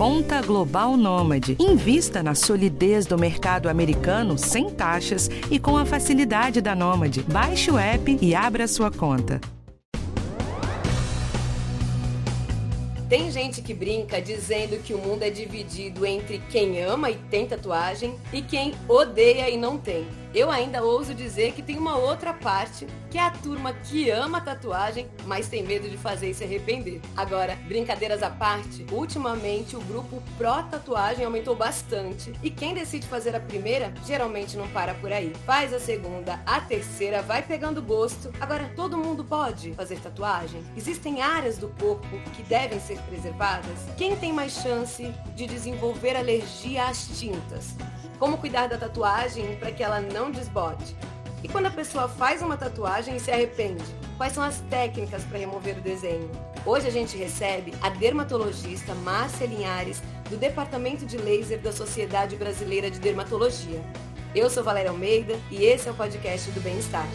Conta Global Nômade. Invista na solidez do mercado americano sem taxas e com a facilidade da Nômade. Baixe o app e abra sua conta. Tem gente que brinca dizendo que o mundo é dividido entre quem ama e tem tatuagem e quem odeia e não tem. Eu ainda ouso dizer que tem uma outra parte, que é a turma que ama tatuagem, mas tem medo de fazer e se arrepender. Agora, brincadeiras à parte, ultimamente o grupo pró tatuagem aumentou bastante e quem decide fazer a primeira geralmente não para por aí. Faz a segunda, a terceira, vai pegando gosto. Agora, todo mundo pode fazer tatuagem? Existem áreas do corpo que devem ser preservadas? Quem tem mais chance de desenvolver alergia às tintas? Como cuidar da tatuagem para que ela não desbote? E quando a pessoa faz uma tatuagem e se arrepende, quais são as técnicas para remover o desenho? Hoje a gente recebe a dermatologista Márcia Linhares, do Departamento de Laser da Sociedade Brasileira de Dermatologia. Eu sou Valéria Almeida e esse é o podcast do Bem-Estar.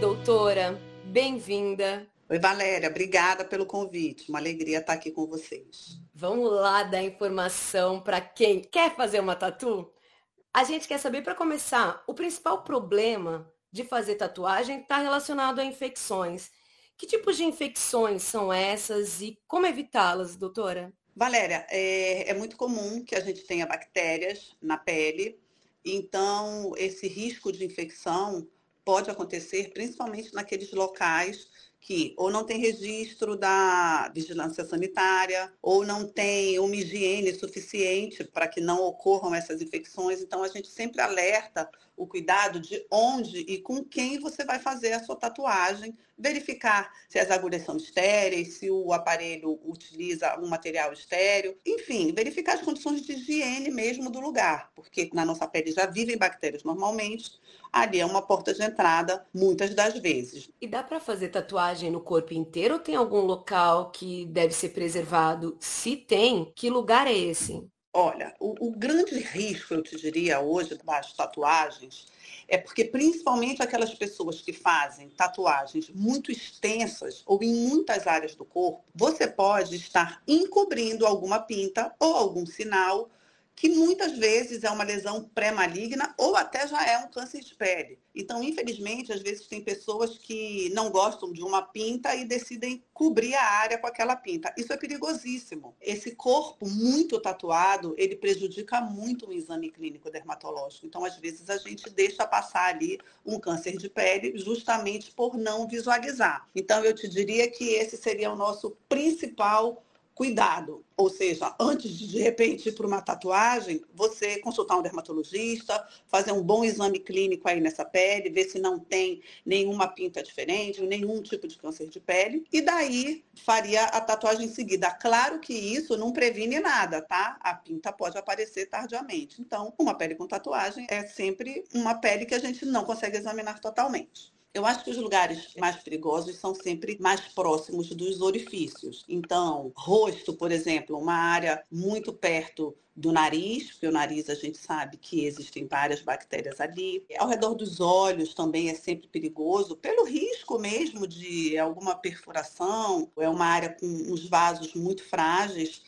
Doutora, bem-vinda. Oi, Valéria, obrigada pelo convite. Uma alegria estar aqui com vocês. Vamos lá dar informação para quem quer fazer uma tatu? A gente quer saber, para começar, o principal problema de fazer tatuagem está relacionado a infecções. Que tipos de infecções são essas e como evitá-las, doutora? Valéria, é, é muito comum que a gente tenha bactérias na pele, então esse risco de infecção pode acontecer principalmente naqueles locais que ou não tem registro da vigilância sanitária, ou não tem uma higiene suficiente para que não ocorram essas infecções. Então, a gente sempre alerta o cuidado de onde e com quem você vai fazer a sua tatuagem, verificar se as agulhas são estéreis, se o aparelho utiliza um material estéreo, enfim, verificar as condições de higiene mesmo do lugar, porque na nossa pele já vivem bactérias normalmente, ali é uma porta de entrada muitas das vezes. E dá para fazer tatuagem no corpo inteiro ou tem algum local que deve ser preservado? Se tem, que lugar é esse? Olha, o, o grande risco, eu te diria, hoje das tatuagens, é porque principalmente aquelas pessoas que fazem tatuagens muito extensas ou em muitas áreas do corpo, você pode estar encobrindo alguma pinta ou algum sinal que muitas vezes é uma lesão pré-maligna ou até já é um câncer de pele. Então, infelizmente, às vezes tem pessoas que não gostam de uma pinta e decidem cobrir a área com aquela pinta. Isso é perigosíssimo. Esse corpo muito tatuado, ele prejudica muito o exame clínico dermatológico. Então, às vezes, a gente deixa passar ali um câncer de pele justamente por não visualizar. Então, eu te diria que esse seria o nosso principal cuidado. Ou seja, antes de de repente ir para uma tatuagem, você consultar um dermatologista, fazer um bom exame clínico aí nessa pele, ver se não tem nenhuma pinta diferente, nenhum tipo de câncer de pele, e daí faria a tatuagem em seguida. Claro que isso não previne nada, tá? A pinta pode aparecer tardiamente. Então, uma pele com tatuagem é sempre uma pele que a gente não consegue examinar totalmente. Eu acho que os lugares mais perigosos são sempre mais próximos dos orifícios. Então, rosto, por exemplo, uma área muito perto do nariz, porque o nariz a gente sabe que existem várias bactérias ali. Ao redor dos olhos também é sempre perigoso, pelo risco mesmo de alguma perfuração. É uma área com uns vasos muito frágeis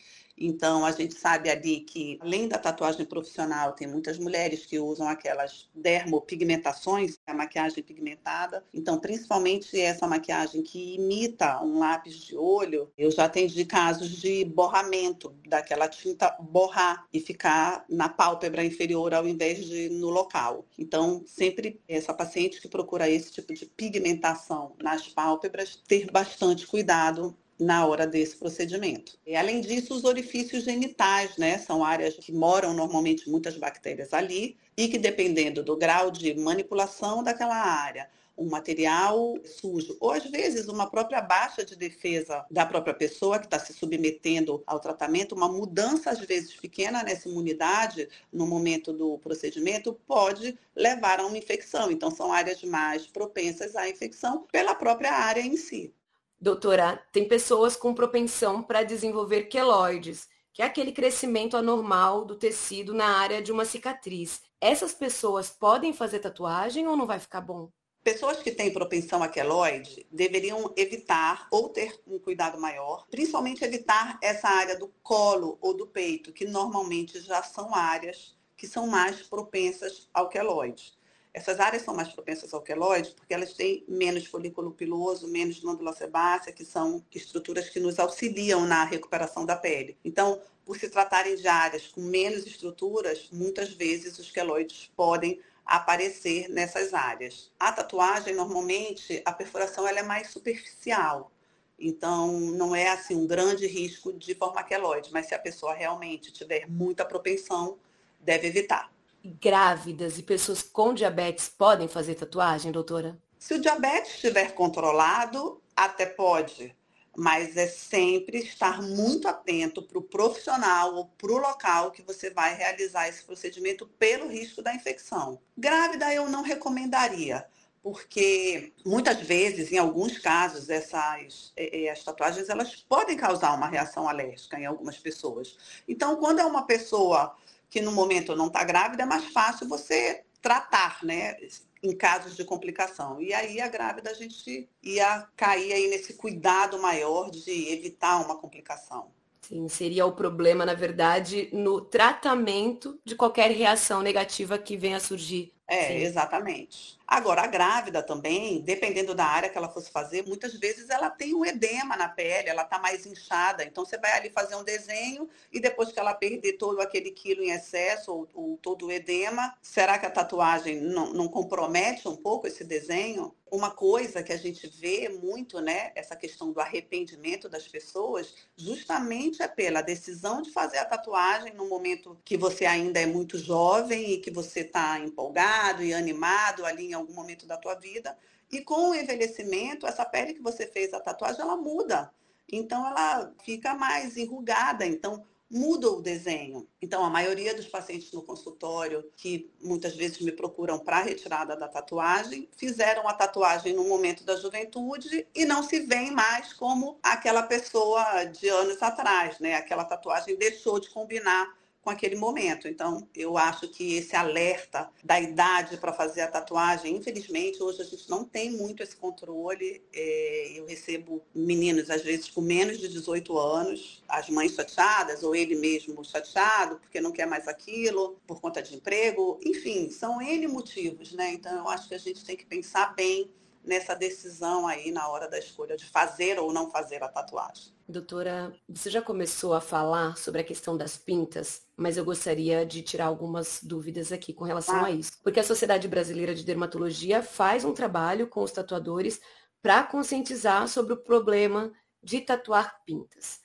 então, a gente sabe ali que, além da tatuagem profissional, tem muitas mulheres que usam aquelas dermopigmentações, a maquiagem pigmentada. Então, principalmente essa maquiagem que imita um lápis de olho, eu já atendi casos de borramento, daquela tinta borrar e ficar na pálpebra inferior ao invés de no local. Então, sempre essa paciente que procura esse tipo de pigmentação nas pálpebras, ter bastante cuidado na hora desse procedimento. E, além disso, os orifícios genitais, né, são áreas que moram normalmente muitas bactérias ali e que, dependendo do grau de manipulação daquela área, um material sujo, ou às vezes uma própria baixa de defesa da própria pessoa que está se submetendo ao tratamento, uma mudança às vezes pequena nessa imunidade no momento do procedimento pode levar a uma infecção. Então são áreas mais propensas à infecção pela própria área em si. Doutora, tem pessoas com propensão para desenvolver queloides, que é aquele crescimento anormal do tecido na área de uma cicatriz. Essas pessoas podem fazer tatuagem ou não vai ficar bom? Pessoas que têm propensão a queloide deveriam evitar ou ter um cuidado maior, principalmente evitar essa área do colo ou do peito, que normalmente já são áreas que são mais propensas ao queloide. Essas áreas são mais propensas ao queloide porque elas têm menos folículo piloso, menos glândula sebácea, que são estruturas que nos auxiliam na recuperação da pele. Então, por se tratarem de áreas com menos estruturas, muitas vezes os queloides podem aparecer nessas áreas. A tatuagem, normalmente, a perfuração ela é mais superficial. Então, não é assim um grande risco de formar queloide, mas se a pessoa realmente tiver muita propensão, deve evitar grávidas e pessoas com diabetes podem fazer tatuagem, doutora? Se o diabetes estiver controlado, até pode, mas é sempre estar muito atento para o profissional ou para o local que você vai realizar esse procedimento pelo risco da infecção. Grávida eu não recomendaria, porque muitas vezes, em alguns casos, essas as tatuagens elas podem causar uma reação alérgica em algumas pessoas. Então, quando é uma pessoa que no momento não está grávida, é mais fácil você tratar, né? Em casos de complicação. E aí a grávida a gente ia cair aí nesse cuidado maior de evitar uma complicação. Sim, seria o problema, na verdade, no tratamento de qualquer reação negativa que venha a surgir. É, Sim. exatamente. Agora, a grávida também, dependendo da área que ela fosse fazer, muitas vezes ela tem um edema na pele, ela está mais inchada. Então, você vai ali fazer um desenho e depois que ela perder todo aquele quilo em excesso ou, ou todo o edema, será que a tatuagem não, não compromete um pouco esse desenho? Uma coisa que a gente vê muito, né, essa questão do arrependimento das pessoas, justamente é pela decisão de fazer a tatuagem no momento que você ainda é muito jovem e que você está empolgado e animado ali em algum momento da tua vida. E com o envelhecimento, essa pele que você fez a tatuagem, ela muda. Então, ela fica mais enrugada. Então, muda o desenho. Então, a maioria dos pacientes no consultório, que muitas vezes me procuram para retirada da tatuagem, fizeram a tatuagem no momento da juventude e não se veem mais como aquela pessoa de anos atrás, né? Aquela tatuagem deixou de combinar com aquele momento. Então, eu acho que esse alerta da idade para fazer a tatuagem, infelizmente, hoje a gente não tem muito esse controle. É, eu recebo meninos, às vezes, com menos de 18 anos, as mães chateadas, ou ele mesmo chateado, porque não quer mais aquilo, por conta de emprego. Enfim, são N motivos, né? Então, eu acho que a gente tem que pensar bem nessa decisão aí na hora da escolha de fazer ou não fazer a tatuagem. Doutora, você já começou a falar sobre a questão das pintas, mas eu gostaria de tirar algumas dúvidas aqui com relação ah. a isso. Porque a Sociedade Brasileira de Dermatologia faz um trabalho com os tatuadores para conscientizar sobre o problema de tatuar pintas.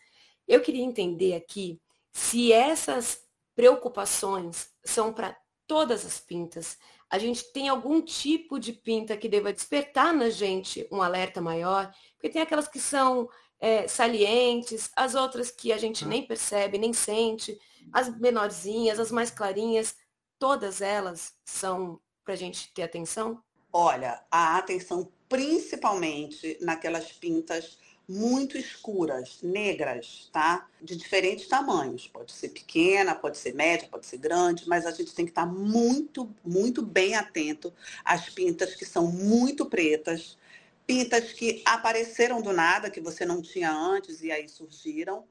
Eu queria entender aqui se essas preocupações são para todas as pintas, a gente tem algum tipo de pinta que deva despertar na gente um alerta maior, porque tem aquelas que são é, salientes, as outras que a gente nem percebe, nem sente, as menorzinhas, as mais clarinhas, todas elas são para a gente ter atenção? Olha, a atenção principalmente naquelas pintas muito escuras, negras, tá? De diferentes tamanhos. Pode ser pequena, pode ser média, pode ser grande, mas a gente tem que estar muito, muito bem atento às pintas que são muito pretas, pintas que apareceram do nada, que você não tinha antes e aí surgiram,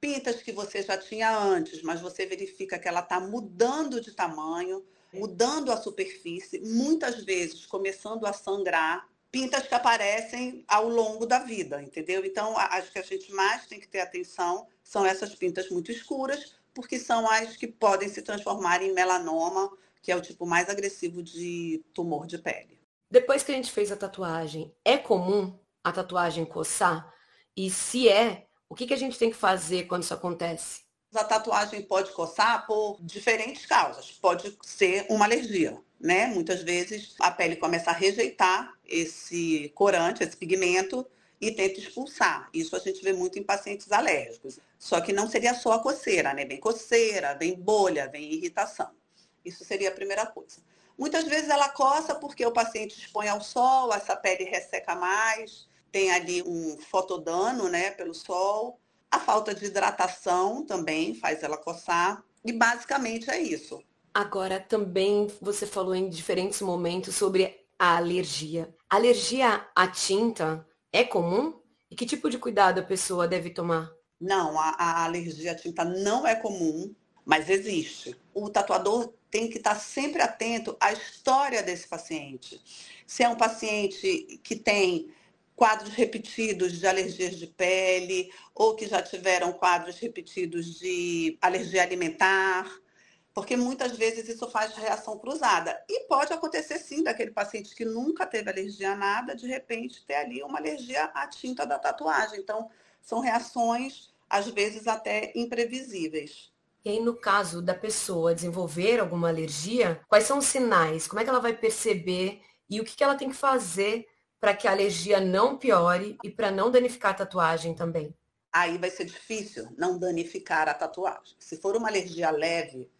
pintas que você já tinha antes, mas você verifica que ela está mudando de tamanho, mudando a superfície, muitas vezes começando a sangrar pintas que aparecem ao longo da vida, entendeu? Então, acho que a gente mais tem que ter atenção são essas pintas muito escuras, porque são as que podem se transformar em melanoma, que é o tipo mais agressivo de tumor de pele. Depois que a gente fez a tatuagem, é comum a tatuagem coçar? E se é, o que, que a gente tem que fazer quando isso acontece? A tatuagem pode coçar por diferentes causas. Pode ser uma alergia, né? Muitas vezes a pele começa a rejeitar esse corante, esse pigmento, e tenta expulsar. Isso a gente vê muito em pacientes alérgicos. Só que não seria só a coceira, né? Vem coceira, vem bolha, vem irritação. Isso seria a primeira coisa. Muitas vezes ela coça porque o paciente expõe ao sol, essa pele resseca mais, tem ali um fotodano, né, pelo sol. A falta de hidratação também faz ela coçar. E basicamente é isso. Agora, também você falou em diferentes momentos sobre a alergia. alergia à tinta é comum? E que tipo de cuidado a pessoa deve tomar? Não, a, a alergia à tinta não é comum, mas existe. O tatuador tem que estar sempre atento à história desse paciente. Se é um paciente que tem quadros repetidos de alergias de pele ou que já tiveram quadros repetidos de alergia alimentar, porque muitas vezes isso faz reação cruzada. E pode acontecer sim daquele paciente que nunca teve alergia a nada, de repente ter ali uma alergia à tinta da tatuagem. Então, são reações, às vezes, até imprevisíveis. E aí, no caso da pessoa desenvolver alguma alergia, quais são os sinais? Como é que ela vai perceber e o que ela tem que fazer para que a alergia não piore e para não danificar a tatuagem também? Aí vai ser difícil não danificar a tatuagem. Se for uma alergia leve,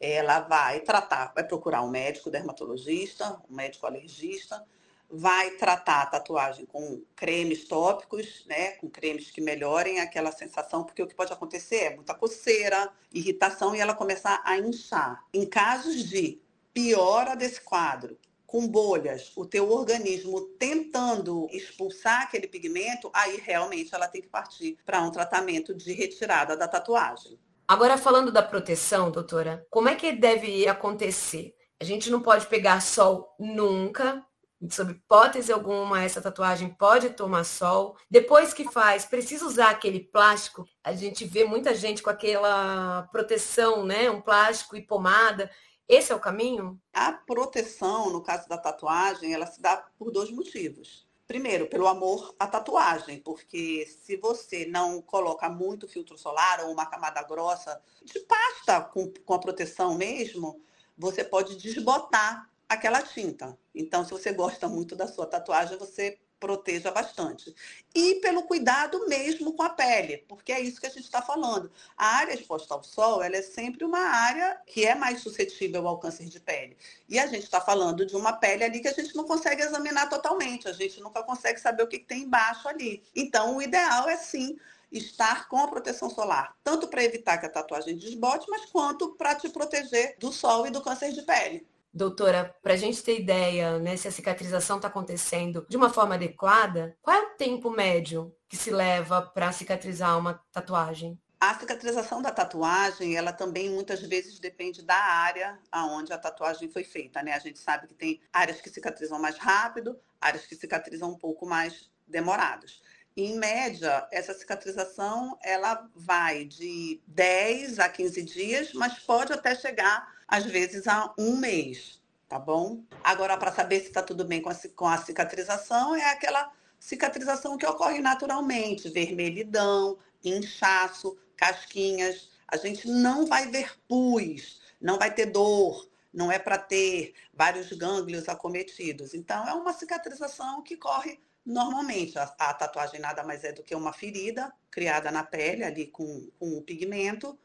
ela vai tratar, vai procurar um médico dermatologista, um médico alergista, vai tratar a tatuagem com cremes tópicos, né, com cremes que melhorem aquela sensação, porque o que pode acontecer é muita coceira, irritação e ela começar a inchar. Em casos de piora desse quadro, com bolhas, o teu organismo tentando expulsar aquele pigmento, aí realmente ela tem que partir para um tratamento de retirada da tatuagem. Agora falando da proteção, doutora, como é que deve acontecer? A gente não pode pegar sol nunca, sob hipótese alguma, essa tatuagem pode tomar sol. Depois que faz, precisa usar aquele plástico. A gente vê muita gente com aquela proteção, né? Um plástico e pomada. Esse é o caminho? A proteção, no caso da tatuagem, ela se dá por dois motivos. Primeiro, pelo amor à tatuagem, porque se você não coloca muito filtro solar ou uma camada grossa de pasta com, com a proteção mesmo, você pode desbotar aquela tinta. Então, se você gosta muito da sua tatuagem, você proteja bastante. E pelo cuidado mesmo com a pele, porque é isso que a gente está falando. A área exposta ao sol, ela é sempre uma área que é mais suscetível ao câncer de pele. E a gente está falando de uma pele ali que a gente não consegue examinar totalmente, a gente nunca consegue saber o que, tem embaixo ali. Então, o ideal é sim estar com a proteção solar, tanto para evitar que a tatuagem desbote, mas quanto para te proteger do sol e do câncer de pele. Doutora, para a gente ter ideia né, se a cicatrização está acontecendo de uma forma adequada, qual é o tempo médio que se leva para cicatrizar uma tatuagem? A cicatrização da tatuagem, ela também muitas vezes depende da área aonde a tatuagem foi feita, né? A gente sabe que tem áreas que cicatrizam mais rápido, áreas que cicatrizam um pouco mais demorados. Em média, essa cicatrização ela vai de 10 a 15 dias, mas pode até chegar às vezes há um mês, tá bom? Agora, para saber se está tudo bem com a, com a cicatrização, é aquela cicatrização que ocorre naturalmente, vermelhidão, inchaço, casquinhas. A gente não vai ver pus, não vai ter dor, não é para ter vários gânglios acometidos. Então, é uma cicatrização que corre normalmente. A, a, tatuagem nada mais é do que uma ferida criada na pele, ali com, com o pigmento.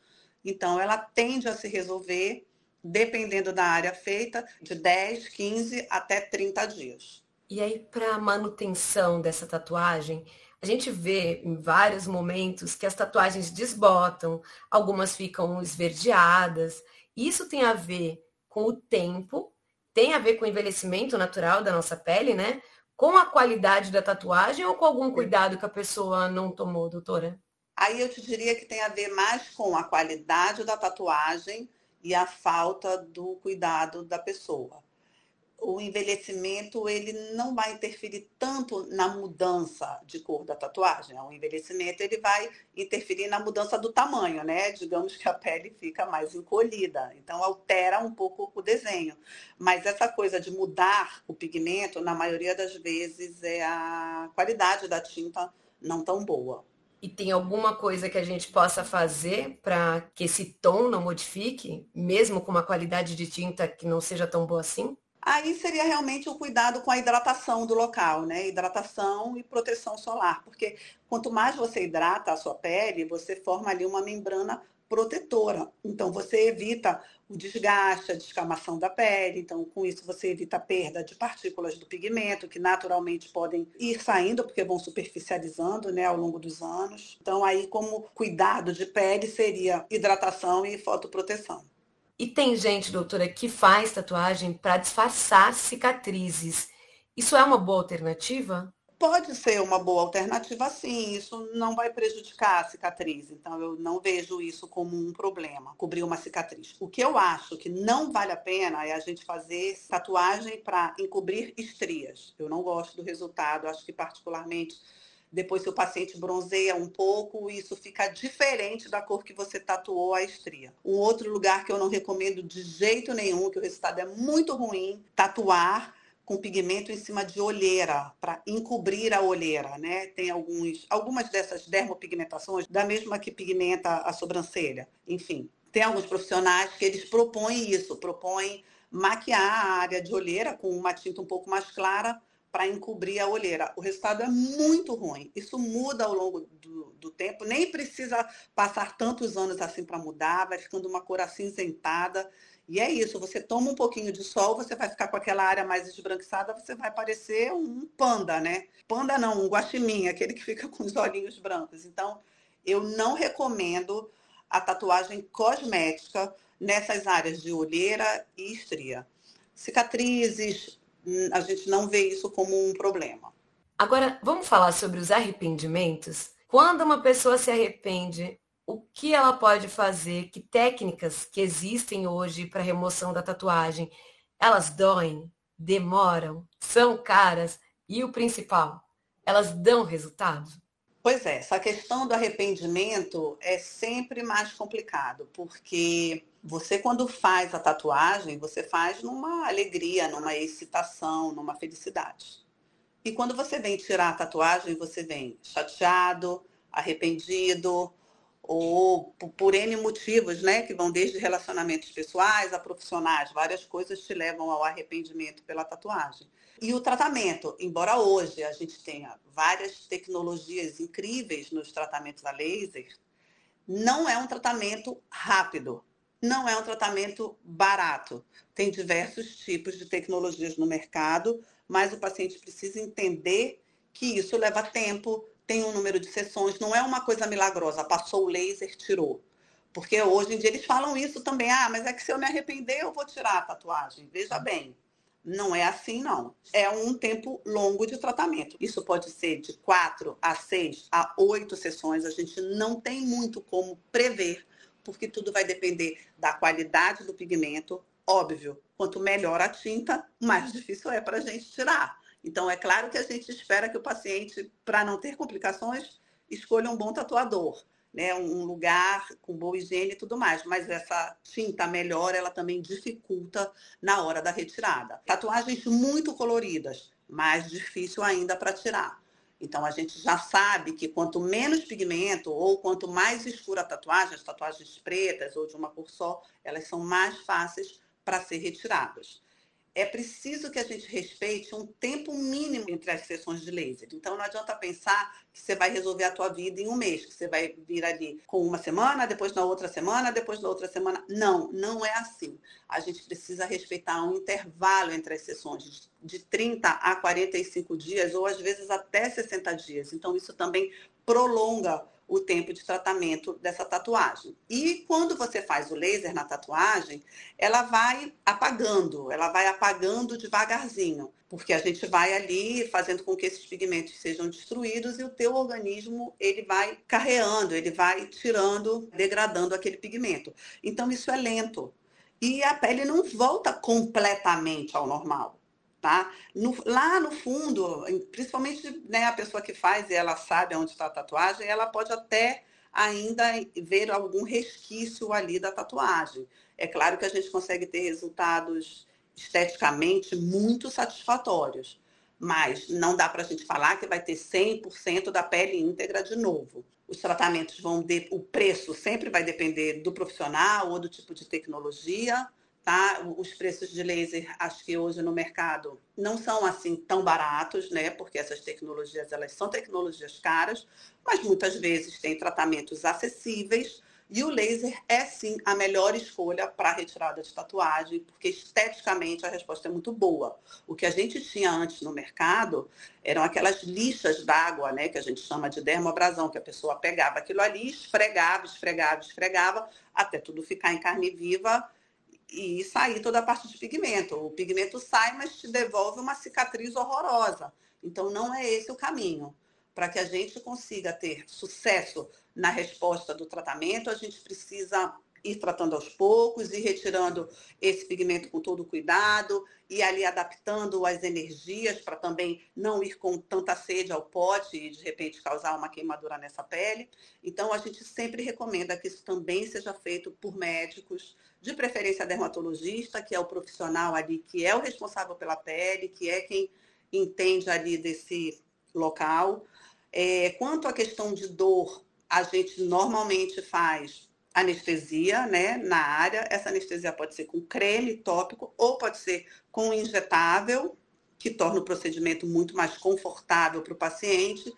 Então, ela tende a se resolver dependendo da área feita, de 10, 15 até 30 dias. E aí, para a manutenção dessa tatuagem, a gente vê em vários momentos que as tatuagens desbotam, algumas ficam esverdeadas. Isso tem a ver com o tempo, tem a ver com o envelhecimento natural da nossa pele, né? Com a qualidade da tatuagem ou com algum cuidado que a pessoa não tomou, doutora? Aí eu te diria que tem a ver mais com a qualidade da tatuagem e a falta do cuidado da pessoa. O envelhecimento ele não vai interferir tanto na mudança de cor da tatuagem. O envelhecimento ele vai interferir na mudança do tamanho, né? Digamos que a pele fica mais encolhida, então altera um pouco o desenho. Mas essa coisa de mudar o pigmento, na maioria das vezes, é a qualidade da tinta não tão boa. E tem alguma coisa que a gente possa fazer para que esse tom não modifique, mesmo com uma qualidade de tinta que não seja tão boa assim? Aí seria realmente o cuidado com a hidratação do local, né? Hidratação e proteção solar, porque quanto mais você hidrata a sua pele, você forma ali uma membrana protetora. Então, você evita o desgaste, a descamação da pele. Então, com isso, você evita a perda de partículas do pigmento, que naturalmente podem ir saindo, porque vão superficializando né, ao longo dos anos. Então, aí, como cuidado de pele, seria hidratação e fotoproteção. E tem gente, doutora, que faz tatuagem para disfarçar cicatrizes. Isso é uma boa alternativa? Pode ser uma boa alternativa, sim. Isso não vai prejudicar a cicatriz. Então, eu não vejo isso como um problema, cobrir uma cicatriz. O que eu acho que não vale a pena é a gente fazer tatuagem para encobrir estrias. Eu não gosto do resultado. Acho que, particularmente, depois, se o paciente bronzeia um pouco, isso fica diferente da cor que você tatuou a estria. Um outro lugar que eu não recomendo de jeito nenhum, que o resultado é muito ruim, tatuar com pigmento em cima de olheira, para encobrir a olheira, né? Tem alguns, algumas dessas dermopigmentações, da mesma que pigmenta a sobrancelha. Enfim, tem alguns profissionais que eles propõem isso, propõem maquiar a área de olheira com uma tinta um pouco mais clara para encobrir a olheira. O resultado é muito ruim. Isso muda ao longo do, do tempo, nem precisa passar tantos anos assim para mudar, vai ficando uma cor acinzentada. E é isso, você toma um pouquinho de sol, você vai ficar com aquela área mais esbranquiçada, você vai parecer um panda, né? Panda não, um guaxinim, aquele que fica com os olhinhos brancos. Então, eu não recomendo a tatuagem cosmética nessas áreas de olheira e estria. Cicatrizes, a gente não vê isso como um problema. Agora, vamos falar sobre os arrependimentos? Quando uma pessoa se arrepende, o que ela pode fazer? Que técnicas que existem hoje para remoção da tatuagem? Elas doem, demoram, são caras e o principal, elas dão resultado? Pois é, essa questão do arrependimento é sempre mais complicado, porque você quando faz a tatuagem, você faz numa alegria, numa excitação, numa felicidade. E quando você vem tirar a tatuagem, você vem chateado, arrependido, ou por N motivos, né, que vão desde relacionamentos pessoais a profissionais, várias coisas te levam ao arrependimento pela tatuagem. E o tratamento, embora hoje a gente tenha várias tecnologias incríveis nos tratamentos a laser, não é um tratamento rápido, não é um tratamento barato. Tem diversos tipos de tecnologias no mercado, mas o paciente precisa entender que isso leva tempo, tem um número de sessões, não é uma coisa milagrosa, passou o laser, tirou. Porque hoje em dia eles falam isso também, ah, mas é que se eu me arrepender, eu vou tirar a tatuagem. Veja bem, não é assim, não. É um tempo longo de tratamento. Isso pode ser de quatro a seis a oito sessões. A gente não tem muito como prever, porque tudo vai depender da qualidade do pigmento. Óbvio, quanto melhor a tinta, mais difícil é para a gente tirar. Então, é claro que a gente espera que o paciente, para não ter complicações, escolha um bom tatuador né, um lugar com boa higiene e tudo mais, mas essa tinta melhor, ela também dificulta na hora da retirada. Tatuagens muito coloridas, mais difícil ainda para tirar. Então a gente já sabe que quanto menos pigmento ou quanto mais escura a tatuagem, as tatuagens pretas ou de uma cor só, elas são mais fáceis para ser retiradas é preciso que a gente respeite um tempo mínimo entre as sessões de laser. Então não adianta pensar que você vai resolver a tua vida em um mês, que você vai vir ali com uma semana, depois na outra semana, depois na outra semana. Não, não é assim. A gente precisa respeitar um intervalo entre as sessões de 30 a 45 dias ou às vezes até 60 dias. Então isso também prolonga o tempo de tratamento dessa tatuagem. E quando você faz o laser na tatuagem, ela vai apagando, ela vai apagando devagarzinho, porque a gente vai ali fazendo com que esses pigmentos sejam destruídos e o teu organismo ele vai carreando, ele vai tirando, degradando aquele pigmento. Então isso é lento. E a pele não volta completamente ao normal. Tá? No, lá no fundo, principalmente né, a pessoa que faz e ela sabe onde está a tatuagem, ela pode até ainda ver algum resquício ali da tatuagem. É claro que a gente consegue ter resultados esteticamente muito satisfatórios, mas não dá para a gente falar que vai ter 100% da pele íntegra de novo. Os tratamentos vão, de, o preço sempre vai depender do profissional ou do tipo de tecnologia, tá? Os preços de laser, acho que hoje no mercado não são assim tão baratos, né? Porque essas tecnologias, elas são tecnologias caras, mas muitas vezes tem tratamentos acessíveis. E o laser é sim a melhor escolha para retirada de tatuagem, porque esteticamente a resposta é muito boa. O que a gente tinha antes no mercado eram aquelas lixas d'água, né, que a gente chama de dermoabrasão, que a pessoa pegava aquilo ali, esfregava, esfregava, esfregava, até tudo ficar em carne viva e sair toda a parte de pigmento. O pigmento sai, mas te devolve uma cicatriz horrorosa. Então, não é esse o caminho. Para que a gente consiga ter sucesso na resposta do tratamento, a gente precisa ir tratando aos poucos, ir retirando esse pigmento com todo cuidado, e ali adaptando as energias para também não ir com tanta sede ao pote e de repente causar uma queimadura nessa pele. Então a gente sempre recomenda que isso também seja feito por médicos, de preferência dermatologista, que é o profissional ali que é o responsável pela pele, que é quem entende ali desse local. É, quanto à questão de dor, a gente normalmente faz anestesia né, na área. Essa anestesia pode ser com creme tópico ou pode ser com injetável, que torna o procedimento muito mais confortável para o paciente.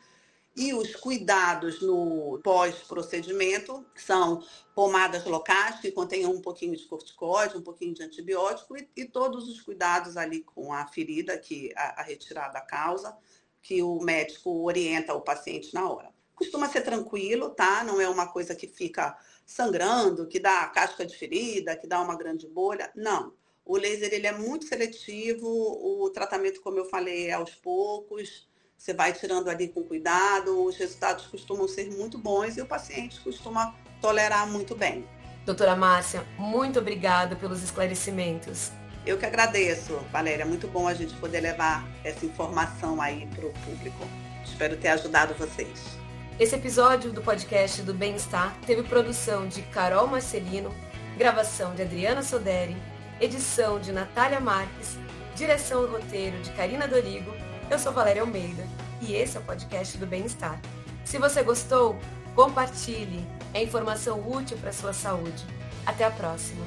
E os cuidados no pós-procedimento são pomadas locais que contenham um pouquinho de corticóide, um pouquinho de antibiótico e, e todos os cuidados ali com a ferida, que a, a retirada da causa, que o médico orienta o paciente na hora. Costuma ser tranquilo, tá? Não é uma coisa que fica sangrando, que dá casca de ferida, que dá uma grande bolha. Não. O laser ele é muito seletivo, o tratamento, como eu falei, é aos poucos, você vai tirando ali com cuidado, os resultados costumam ser muito bons e o paciente costuma tolerar muito bem. Doutora Márcia, muito obrigada pelos esclarecimentos. Eu que agradeço, Valéria. Muito bom a gente poder levar essa informação aí para o público. Espero ter ajudado vocês. Esse episódio do podcast do Bem-Estar teve produção de Carol Marcelino, gravação de Adriana Soderi, edição de Natália Marques, direção e roteiro de Karina Dorigo. Eu sou Valéria Almeida e esse é o podcast do Bem-Estar. Se você gostou, compartilhe. É informação útil para a sua saúde. Até a próxima.